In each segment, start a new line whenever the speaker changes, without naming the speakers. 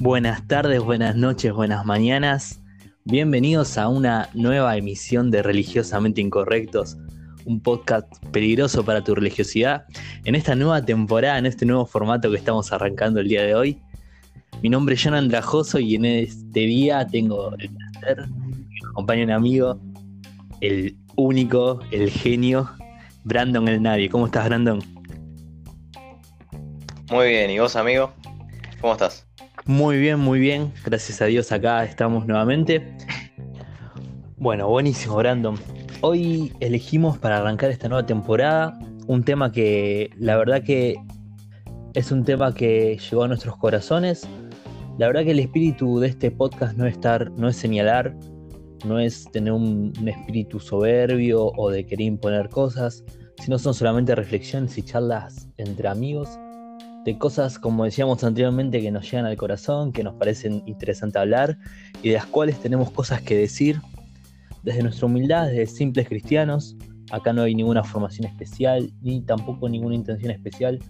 Buenas tardes, buenas noches, buenas mañanas. Bienvenidos a una nueva emisión de Religiosamente Incorrectos, un podcast peligroso para tu religiosidad. En esta nueva temporada, en este nuevo formato que estamos arrancando el día de hoy. Mi nombre es John Andrajoso y en este día tengo el placer, me acompaña un amigo, el único, el genio, Brandon el Nadie. ¿Cómo estás, Brandon?
Muy bien, ¿y vos, amigo? ¿Cómo estás?
Muy bien, muy bien. Gracias a Dios acá estamos nuevamente. Bueno, buenísimo, Brandon. Hoy elegimos para arrancar esta nueva temporada un tema que la verdad que es un tema que llegó a nuestros corazones. La verdad que el espíritu de este podcast no es estar, no es señalar, no es tener un, un espíritu soberbio o de querer imponer cosas, sino son solamente reflexiones y charlas entre amigos de cosas, como decíamos anteriormente, que nos llegan al corazón, que nos parecen interesantes hablar y de las cuales tenemos cosas que decir. Desde nuestra humildad, desde simples cristianos, acá no hay ninguna formación especial ni tampoco ninguna intención especial,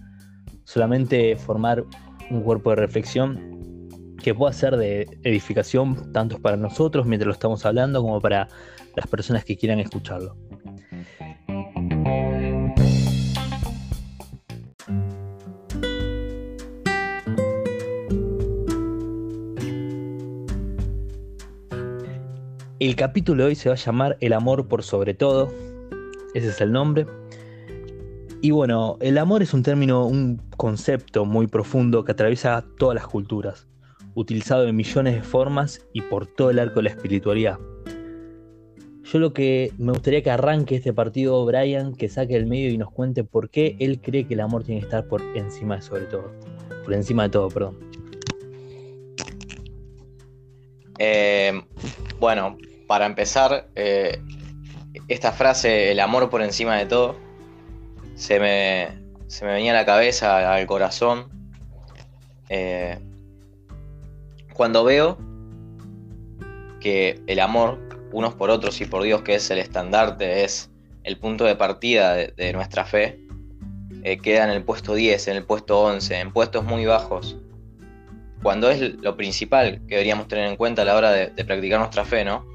solamente formar un cuerpo de reflexión que pueda ser de edificación tanto para nosotros mientras lo estamos hablando como para las personas que quieran escucharlo. El capítulo de hoy se va a llamar El amor por sobre todo. Ese es el nombre. Y bueno, el amor es un término, un concepto muy profundo que atraviesa todas las culturas, utilizado en millones de formas y por todo el arco de la espiritualidad. Yo lo que me gustaría que arranque este partido Brian, que saque el medio y nos cuente por qué él cree que el amor tiene que estar por encima de sobre todo. Por encima de todo, perdón.
Eh, bueno, para empezar, eh, esta frase, el amor por encima de todo, se me, se me venía a la cabeza, al corazón, eh, cuando veo que el amor unos por otros y por Dios, que es el estandarte, es el punto de partida de, nuestra fe, eh, queda en el puesto 10, en el puesto 11, en puestos muy bajos, cuando es lo principal que deberíamos tener en cuenta a la hora de practicar nuestra fe, ¿no?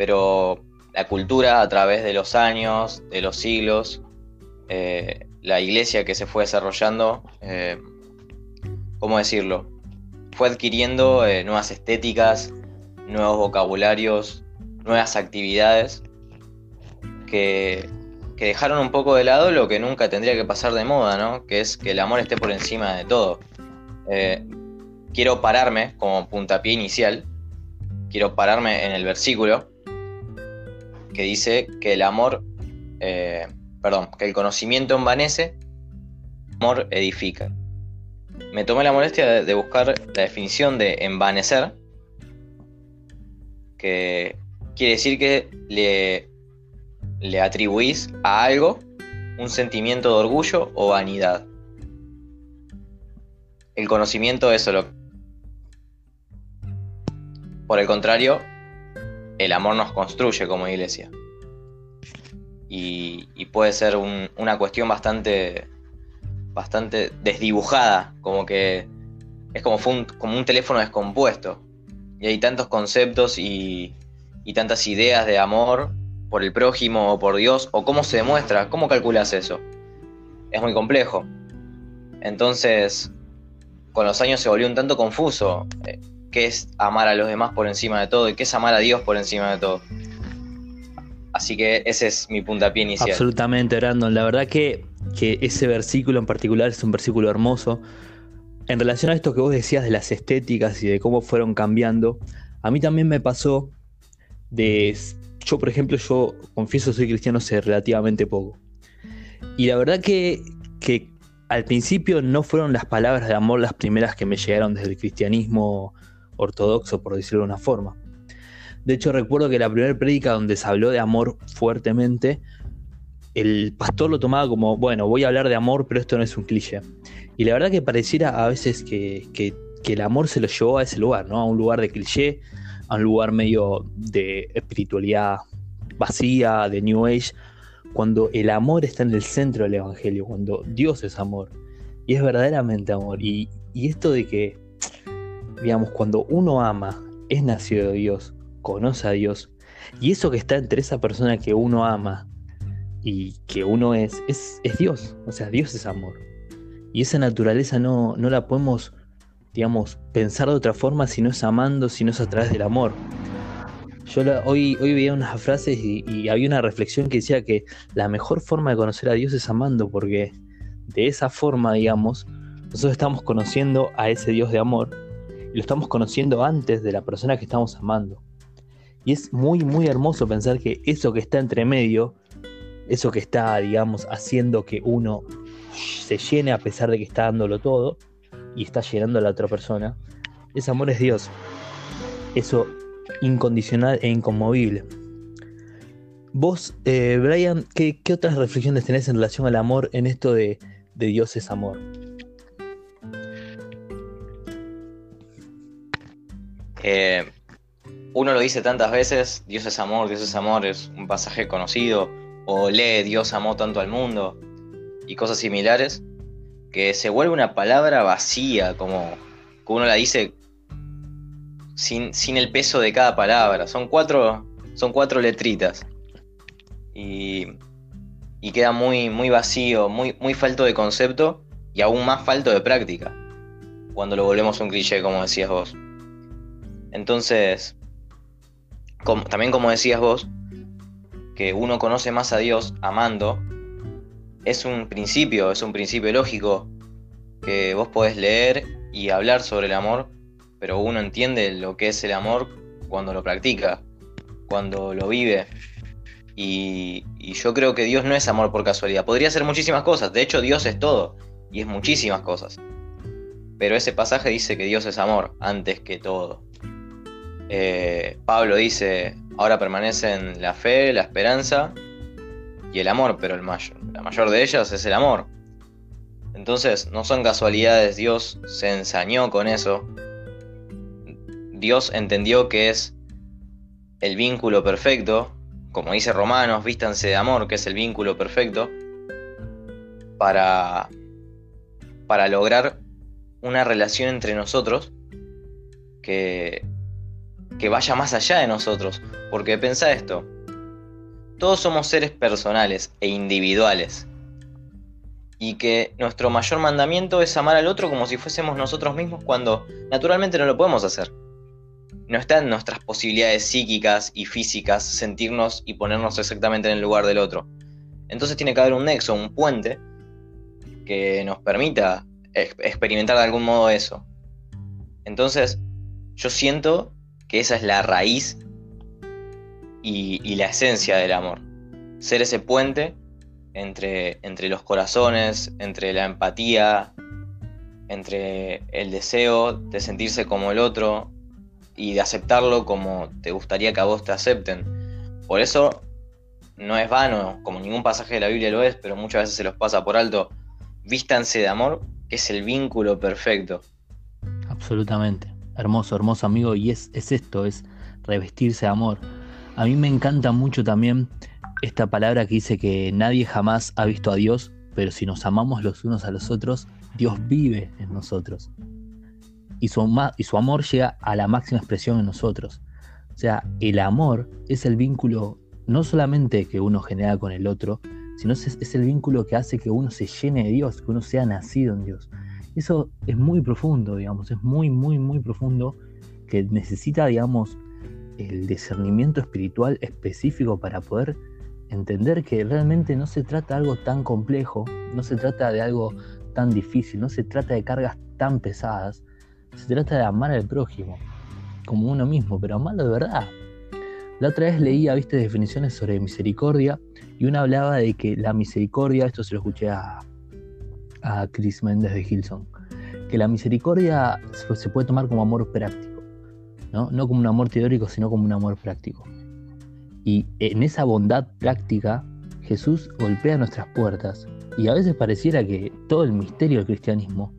Pero la cultura a través de los años, de los siglos, eh, la iglesia que se fue desarrollando, eh, ¿cómo decirlo? Fue adquiriendo eh, nuevas estéticas, nuevos vocabularios, nuevas actividades que, que, dejaron un poco de lado lo que nunca tendría que pasar de moda, ¿no? Que es que el amor esté por encima de todo. quiero pararme como puntapié inicial, quiero pararme en el versículo que dice que el amor, eh, perdón, que el conocimiento envanece, amor edifica. Me tomé la molestia de, buscar la definición de envanecer, que quiere decir que le, le atribuís a algo un sentimiento de orgullo o vanidad. El conocimiento es solo. Por el contrario, el amor nos construye como iglesia. Y, puede ser una cuestión bastante, bastante desdibujada, como que es como, un, teléfono descompuesto. Y hay tantos conceptos y, y tantas ideas de amor por el prójimo o por Dios, o cómo se demuestra, cómo calculas eso. Es muy complejo. Entonces, con los años se volvió un tanto confuso. Qué es amar a los demás por encima de todo y qué es amar a Dios por encima de todo. Así que ese es mi puntapié inicial.
Absolutamente, Brandon. La verdad que, que ese versículo en particular es un versículo hermoso. En relación a esto que vos decías de las estéticas y de cómo fueron cambiando, a mí también me pasó de... Yo, por ejemplo, yo confieso soy cristiano hace relativamente poco. Y la verdad que, que al principio no fueron las palabras de amor las primeras que me llegaron desde el cristianismo ortodoxo, por decirlo de una forma. De hecho, recuerdo que la primera prédica donde se habló de amor fuertemente, el pastor lo tomaba como, bueno, voy a hablar de amor, pero esto no es un cliché. Y la verdad que pareciera a veces que, que, el amor se lo llevó a ese lugar, ¿no? A un lugar de cliché, a un lugar medio de espiritualidad vacía, de New Age, cuando el amor está en el centro del Evangelio, cuando Dios es amor. Y es verdaderamente amor. Y, y esto de que, digamos, cuando uno ama, es nacido de Dios, conoce a Dios, y eso que está entre esa persona que uno ama y que uno es, es, es Dios. O sea, Dios es amor. Y esa naturaleza no, no la podemos, digamos, pensar de otra forma si no es amando, si no es a través del amor. Yo hoy, hoy veía unas frases y, había una reflexión que decía que la mejor forma de conocer a Dios es amando, porque de esa forma, digamos, nosotros estamos conociendo a ese Dios de amor lo estamos conociendo antes de la persona que estamos amando. Y es muy, muy hermoso pensar que eso que está entre medio, eso que está, digamos, haciendo que uno se llene a pesar de que está dándolo todo y está llenando a la otra persona, ese amor es Dios. Eso incondicional e inconmovible. Vos, eh, Brian, ¿qué, otras reflexiones tenés en relación al amor en esto de, Dios es amor?
Eh, uno lo dice tantas veces, Dios es amor, Dios es amor, es un pasaje conocido, o lee Dios amó tanto al mundo, y cosas similares, que se vuelve una palabra vacía, como que uno la dice sin, el peso de cada palabra. Son cuatro, son cuatro letritas. Y, y queda muy, muy vacío, muy, muy falto de concepto y aún más falto de práctica. Cuando lo volvemos un cliché, como decías vos. Entonces, también como decías vos, que uno conoce más a Dios amando, es un principio, es un principio lógico que vos podés leer y hablar sobre el amor pero uno entiende lo que es el amor cuando lo practica, cuando lo vive. Y, yo creo que Dios no es amor por casualidad. Podría ser muchísimas cosas. De hecho, Dios es todo. Y es muchísimas cosas. Pero ese pasaje dice que Dios es amor antes que todo. Eh, Pablo dice, ahora permanecen la fe, la esperanza y el amor, pero el mayor, la mayor de ellas es el amor. Entonces, no son casualidades, Dios se ensañó con eso Dios entendió que es el vínculo perfecto, como dice Romanos, vístanse de amor, que es el vínculo perfecto, para, para lograr una relación entre nosotros que, que vaya más allá de nosotros. Porque pensá esto, todos somos seres personales e individuales. Y que nuestro mayor mandamiento es amar al otro como si fuésemos nosotros mismos cuando naturalmente no lo podemos hacer no está en nuestras posibilidades psíquicas y físicas sentirnos y ponernos exactamente en el lugar del otro. Entonces tiene que haber un nexo, un puente, que nos permita experimentar de algún modo eso. Entonces, yo siento que esa es la raíz y, la esencia del amor. Ser ese puente entre, entre los corazones, entre la empatía, entre el deseo de sentirse como el otro, y de aceptarlo como te gustaría que a vos te acepten. Por eso no es vano, como ningún pasaje de la Biblia lo es, pero muchas veces se los pasa por alto. Vístanse de amor, que es el vínculo perfecto.
Absolutamente. Hermoso, hermoso amigo. Y es, es esto, es revestirse de amor. A mí me encanta mucho también esta palabra que dice que nadie jamás ha visto a Dios, pero si nos amamos los unos a los otros, Dios vive en nosotros y su, y su amor llega a la máxima expresión en nosotros. O sea, el amor es el vínculo no solamente que uno genera con el otro, sino es, es el vínculo que hace que uno se llene de Dios, que uno sea nacido en Dios. Eso es muy profundo, digamos, es muy, muy, muy profundo, que necesita, digamos, el discernimiento espiritual específico para poder entender que realmente no se trata de algo tan complejo, no se trata de algo tan difícil, no se trata de cargas tan pesadas, se trata de amar al prójimo, como uno mismo, pero amarlo de verdad. La otra vez leía, viste, definiciones sobre misericordia y una hablaba de que la misericordia, esto se lo escuché a, a Chris Méndez de Hilson, que la misericordia se puede tomar como amor práctico, ¿no? no como un amor teórico, sino como un amor práctico. Y en esa bondad práctica, Jesús golpea nuestras puertas y a veces pareciera que todo el misterio del cristianismo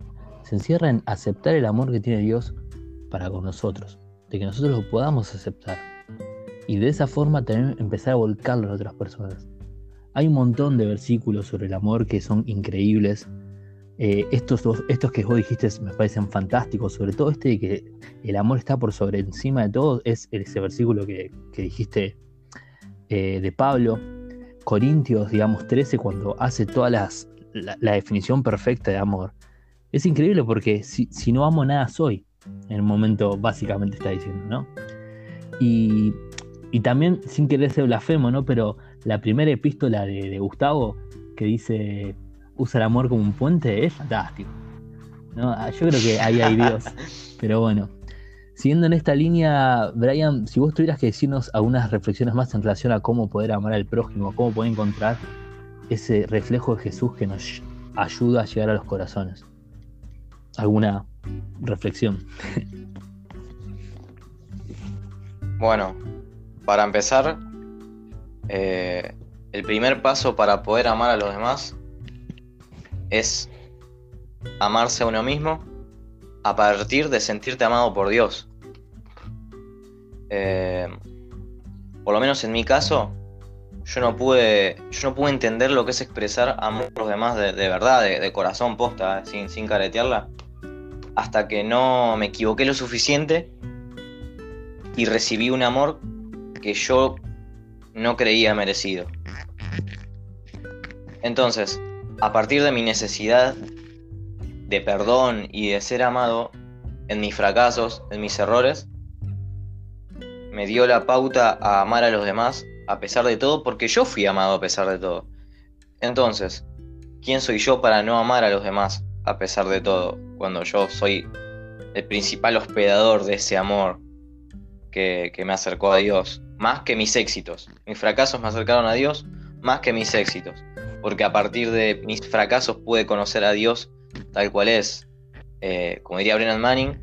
se encierra en aceptar el amor que tiene Dios para con nosotros, de que nosotros lo podamos aceptar y de esa forma también empezar a volcarlo a otras personas. Hay un montón de versículos sobre el amor que son increíbles. Eh, estos, dos, estos que vos dijiste me parecen fantásticos, sobre todo este de que el amor está por sobre encima de todo, es ese versículo que, dijiste eh, de Pablo, Corintios, digamos, 13, cuando hace toda la, definición perfecta de amor. Es increíble porque si, no amo nada soy, en el momento básicamente está diciendo, ¿no? Y, también, sin querer ser blasfemo, ¿no? Pero la primera epístola de Gustavo, que dice usa el amor como un puente, es fantástico. Ah, yo creo que ahí hay Dios. Pero bueno, siguiendo en esta línea, Brian, si vos tuvieras que decirnos algunas reflexiones más en relación a cómo poder amar al prójimo, cómo poder encontrar ese reflejo de Jesús que nos ayuda a llegar a los corazones. ¿Alguna reflexión?
Bueno, para empezar, eh, el primer paso para poder amar a los demás es amarse a uno mismo a partir de sentirte amado por Dios. Eh, por lo menos en mi caso, yo no pude, yo no pude entender lo que es expresar amor a los demás de, verdad, de, corazón posta, eh, sin, sin caretearla, hasta que no me equivoqué lo suficiente y recibí un amor que yo no creía merecido. Entonces, a partir de mi necesidad de perdón y de ser amado en mis fracasos, en mis errores, me dio la pauta a amar a los demás a pesar de todo, porque yo fui amado a pesar de todo. Entonces, ¿quién soy yo para no amar a los demás a pesar de todo, cuando yo soy el principal hospedador de ese amor que, que me acercó a Dios? Más que mis éxitos. Mis fracasos me acercaron a Dios más que mis éxitos porque a partir de mis fracasos pude conocer a Dios tal cual es. Eh, como diría Brennan Manning,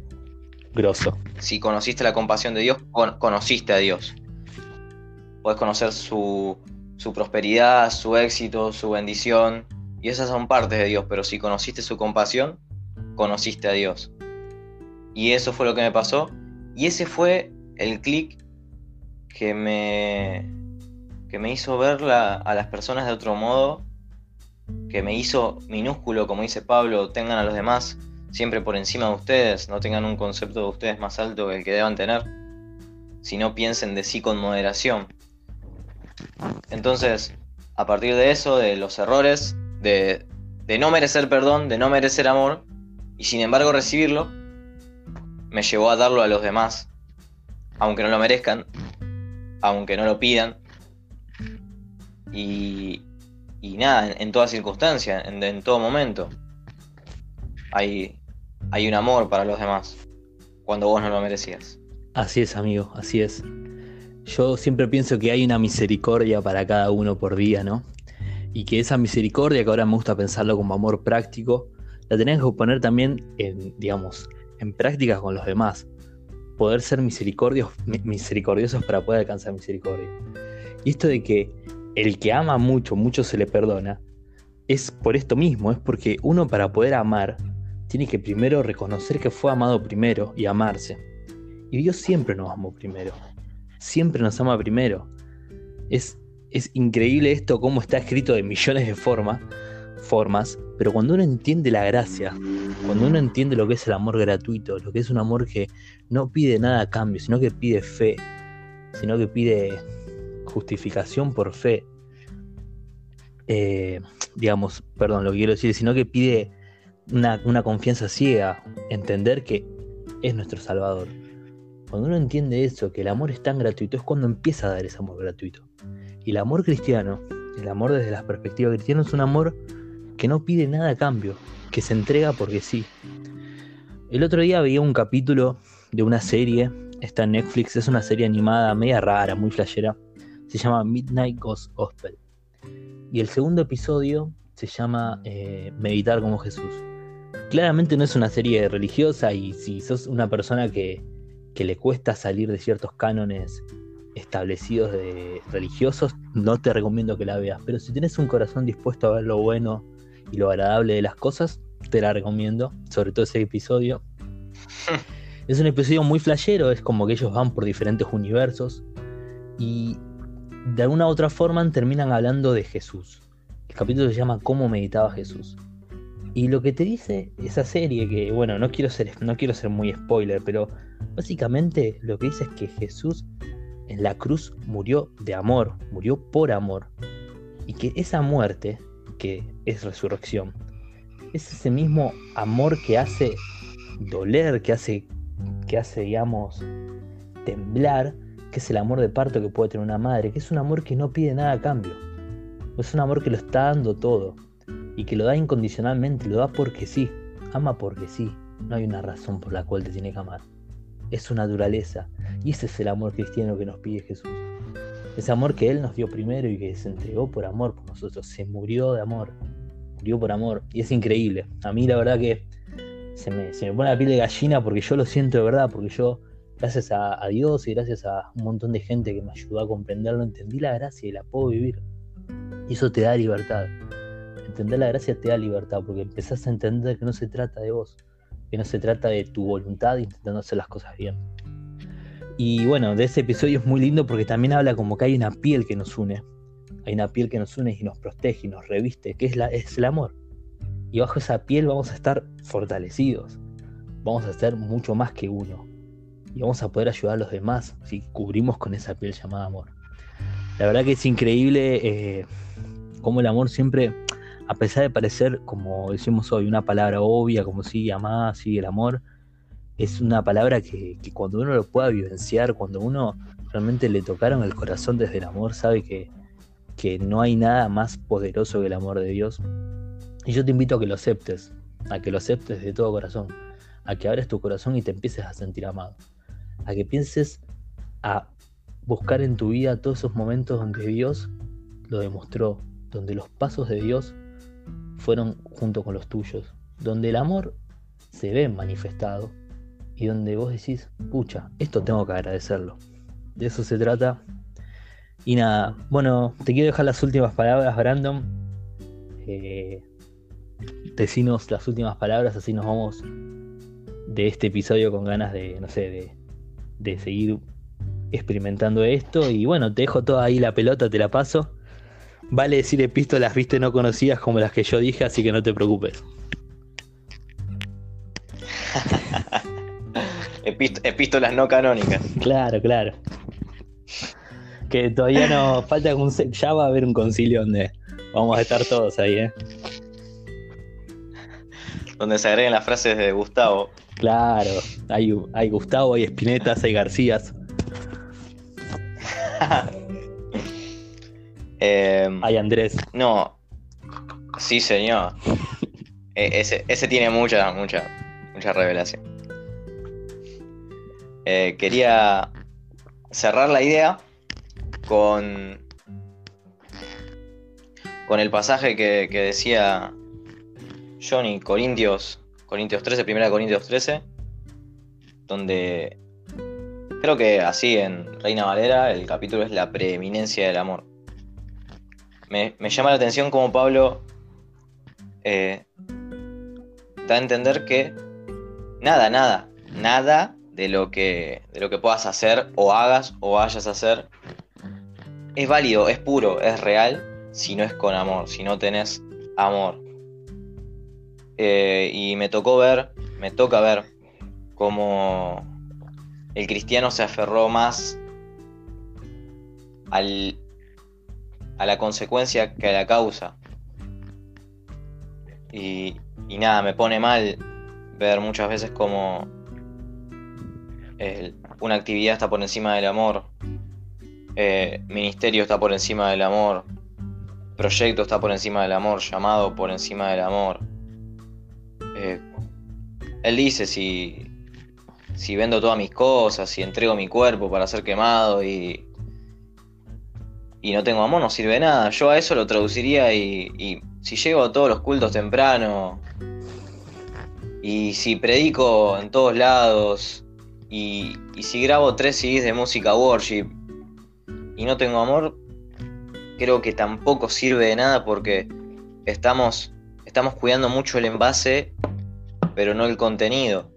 grosso.
Si conociste la compasión de Dios, conociste a Dios. Puedes conocer su, su prosperidad, su éxito, su bendición, y esas son partes de Dios, pero si conociste su compasión, conociste a Dios. Y eso fue lo que me pasó, y ese fue el clic que me, que me hizo ver a las personas de otro modo que me hizo minúsculo, como dice Pablo, tengan a los demás siempre por encima de ustedes, no tengan un concepto de ustedes más alto que el que deban tener, sino piensen de sí con moderación. Entonces, a partir de eso, de los errores, de, de no merecer perdón, de no merecer amor, y sin embargo recibirlo, me llevó a darlo a los demás, aunque no lo merezcan, aunque no lo pidan. Y, y nada, en, toda circunstancia, en, todo momento. Hay, hay un amor para los demás cuando vos no lo merecías.
Así es, amigo, así es. Yo siempre pienso que hay una misericordia para cada uno por día, ¿no? Y que esa misericordia, que ahora me gusta pensarlo como amor práctico, la tenés que poner también en, digamos, en práctica con los demás. Poder ser misericordiosos para poder alcanzar misericordia. Y esto de que el que ama mucho, mucho se le perdona, es por esto mismo, es porque uno para poder amar tiene que primero reconocer que fue amado primero y amarse. Y Dios siempre nos amó primero, siempre nos ama primero. Es, es increíble esto, cómo está escrito de millones de formas, formas, pero cuando uno entiende la gracia, cuando uno entiende lo que es el amor gratuito, lo que es un amor que no pide nada a cambio, sino que pide fe, sino que pide justificación por fe, eh, digamos, perdón, lo que quiero decir, sino que pide una, confianza ciega, entender que es nuestro Salvador. Cuando uno entiende eso, que el amor es tan gratuito, es cuando empieza a dar ese amor gratuito. Y el amor cristiano, el amor desde la perspectiva cristiana, es un amor que no pide nada a cambio, que se entrega porque sí. El otro día veía un capítulo de una serie, está en Netflix, es una serie animada media rara, muy flashera, se llama Midnight Ghost Gospel. Y el segundo episodio se llama eh, Meditar como Jesús. Claramente no es una serie religiosa y si sos una persona que, que le cuesta salir de ciertos cánones establecidos de religiosos, no te recomiendo que la veas. Pero si tienes un corazón dispuesto a ver lo bueno y lo agradable de las cosas, te la recomiendo, sobre todo ese episodio. es un episodio muy flashero, es como que ellos van por diferentes universos y de alguna u otra forma terminan hablando de Jesús. El capítulo se llama ¿Cómo meditaba Jesús? Y lo que te dice esa serie, que bueno, no quiero ser, no quiero ser muy spoiler, pero básicamente lo que dice es que Jesús en la cruz murió de amor, murió por amor. Y que esa muerte, que es resurrección, es ese mismo amor que hace doler, que hace, que hace, digamos, temblar, que es el amor de parto que puede tener una madre, que es un amor que no pide nada a cambio. Es un amor que lo está dando todo y que lo da incondicionalmente, lo da porque sí, ama porque sí. No hay una razón por la cual te tiene que amar. Es su naturaleza y ese es el amor cristiano que nos pide Jesús. Ese amor que Él nos dio primero y que se entregó por amor por nosotros, se murió de amor, murió por amor y es increíble. A mí la verdad que se me, pone la piel de gallina porque yo lo siento de verdad, porque yo, gracias a, Dios y gracias a un montón de gente que me ayudó a comprenderlo, entendí la gracia y la puedo vivir. Y eso te da libertad. Entender la gracia te da libertad porque empezás a entender que no se trata de vos, que no se trata de tu voluntad intentando hacer las cosas bien. Y bueno, de ese episodio es muy lindo porque también habla como que hay una piel que nos une. Hay una piel que nos une y nos protege y nos reviste, que es, la, es el amor y bajo esa piel vamos a estar fortalecidos. Vamos a ser mucho más que uno. Y vamos a poder ayudar a los demás si cubrimos con esa piel llamada amor. La verdad que es increíble eh, cómo el amor siempre, a pesar de parecer, como decimos hoy, una palabra obvia, como si amar, sigue el amor, es una palabra que, cuando uno lo pueda vivenciar, cuando uno realmente le tocaron el corazón desde el amor, sabe que, que no hay nada más poderoso que el amor de Dios y yo te invito a que lo aceptes, a que lo aceptes de todo corazón, a que abres tu corazón y te empieces a sentir amado, a que pienses a buscar en tu vida todos esos momentos donde Dios lo demostró, donde los pasos de Dios fueron junto con los tuyos, donde el amor se ve manifestado y donde vos decís, pucha, esto tengo que agradecerlo. De eso se trata. Y nada, bueno, te quiero dejar las últimas palabras, Brandon. Eh, decinos las últimas palabras, así nos vamos de este episodio con ganas de, no sé, de, seguir experimentando esto. Y bueno, te dejo toda ahí la pelota, te la paso. Vale decir epístolas, viste, no conocidas como las que yo dije, así que no te preocupes.
epístolas no canónicas.
Claro, claro. Que todavía no falta un ya va a haber un concilio donde vamos a estar todos ahí, ¿eh?
donde se agreguen las frases de Gustavo.
Claro, hay, hay Gustavo, hay Espinetas, hay Garcías.
Em,
hay Andrés.
No, sí señor. E, ese, tiene mucha, mucha, mucha revelación. Eh, quería cerrar la idea con, con el pasaje que, que decía Johnny, Corintios, Corintios 13, primera Corintios 13, donde creo que así en Reina Valera el capítulo es la preeminencia del amor. Me, llama la atención como Pablo eh, da a entender que nada, nada, nada de lo que de lo que puedas hacer o hagas o vayas a hacer es válido, es puro, es real si no es con amor, si no tenés amor. Eh, y me tocó ver, me toca ver cómo el cristiano se aferró más al, a la consecuencia que a la causa. Y, nada, me pone mal ver muchas veces como una actividad está por encima del amor, eh, ministerio está por encima del amor, proyecto está por encima del amor, llamado por encima del amor. Eh, él dice si, si vendo todas mis cosas, si entrego mi cuerpo para ser quemado y, y no tengo amor, no sirve nada. Yo a eso lo traduciría y, si llego a todos los cultos temprano y si predico en todos lados y, y si grabo tres CDs de música worship y no tengo amor, creo que tampoco sirve de nada porque estamos estamos cuidando mucho el envase, pero no el contenido.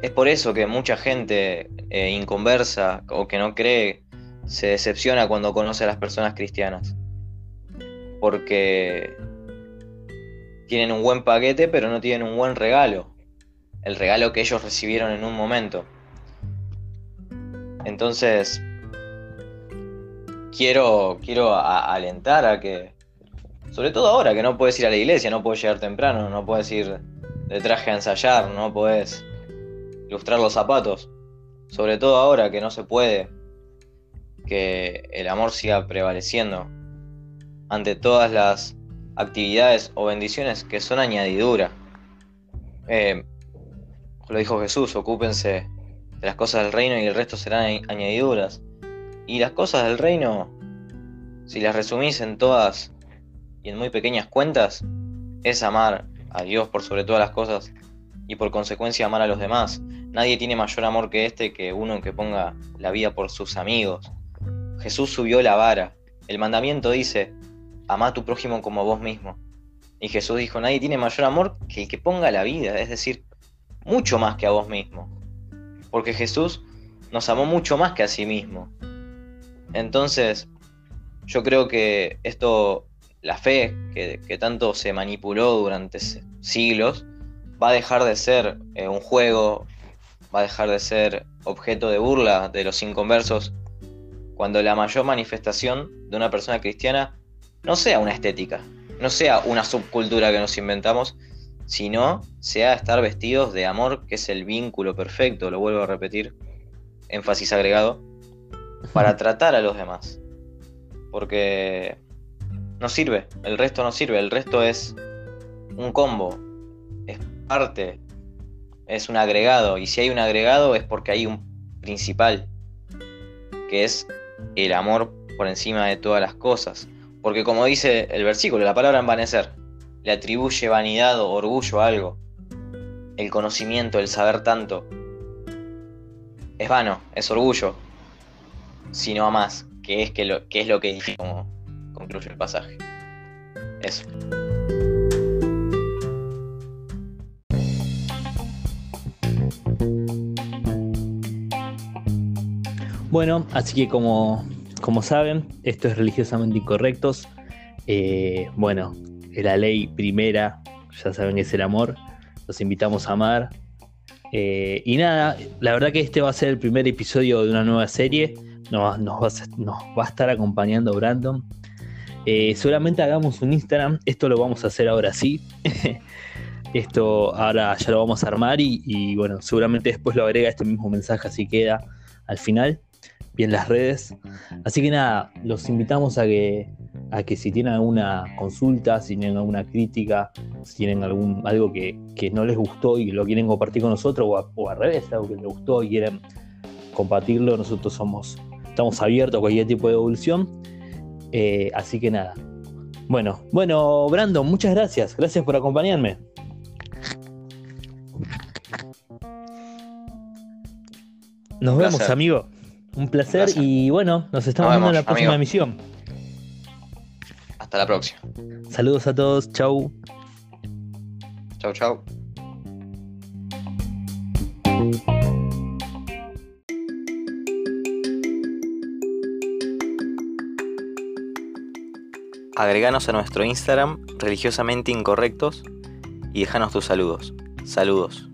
Es por eso que mucha gente eh, inconversa o que no cree se decepciona cuando conoce a las personas cristianas. Porque tienen un buen paquete, pero no tienen un buen regalo. El regalo que ellos recibieron en un momento. Entonces, quiero, quiero alentar a que, sobre todo ahora que no puedes ir a la iglesia, no puedes llegar temprano, no puedes ir de traje a ensayar, no puedes ilustrar los zapatos. Sobre todo ahora que no se puede, que el amor siga prevaleciendo ante todas las actividades o bendiciones que son añadidura. Eh, lo dijo Jesús, ocúpense de las cosas del reino y el resto serán añadiduras. Y las cosas del reino, si las resumís en todas y en muy pequeñas cuentas, es amar a Dios por sobre todas las cosas y por consecuencia amar a los demás. Nadie tiene mayor amor que este que uno que ponga la vida por sus amigos. Jesús subió la vara. El mandamiento dice, ama a tu prójimo como a vos mismo. Y Jesús dijo, nadie tiene mayor amor que el que ponga la vida, es decir, mucho más que a vos mismo. Porque Jesús nos amó mucho más que a sí mismo. Entonces, yo creo que esto, la fe que, tanto se manipuló durante siglos, va a dejar de ser eh, un juego, va a dejar de ser objeto de burla de los inconversos, cuando la mayor manifestación de una persona cristiana no sea una estética, no sea una subcultura que nos inventamos, sino sea estar vestidos de amor, que es el vínculo perfecto, lo vuelvo a repetir, énfasis agregado, para tratar a los demás. Porque no sirve, el resto no sirve, el resto es un combo, es parte, es un agregado, y si hay un agregado es porque hay un principal, que es el amor por encima de todas las cosas. Porque como dice el versículo, la palabra envanecer, le atribuye vanidad o orgullo a algo. El conocimiento, el saber tanto, es vano, es orgullo, sino a más, que es, que lo, que es lo concluye el pasaje. Eso.
Bueno, así que como, como saben, esto es religiosamente incorrectos. Eh, bueno, la ley primera, ya saben que es el amor. Los invitamos a amar. Eh, y nada, la verdad que este va a ser el primer episodio de una nueva serie. Nos, nos, va, a, estar acompañando Brandon. Eh, seguramente hagamos un Instagram. Esto lo vamos a hacer ahora sí. Esto ahora ya lo vamos a armar y, bueno, seguramente después lo agrega este mismo mensaje así queda al final bien las redes. Así que nada, los invitamos a que, a que si tienen alguna consulta, si tienen alguna crítica, si tienen algún, algo que, no les gustó y lo quieren compartir con nosotros, o, al revés, algo que les gustó y quieren compartirlo, nosotros somos, estamos abiertos a cualquier tipo de evolución. Eh, así que nada. Bueno, bueno, Brandon, muchas gracias. Gracias por acompañarme. Nos vemos, amigo. Un placer y bueno, nos estamos viendo en la próxima emisión.
Hasta la próxima.
Saludos a todos, chau.
Chau, chau. Agreganos a nuestro Instagram religiosamente incorrectos y déjanos tus saludos. Saludos.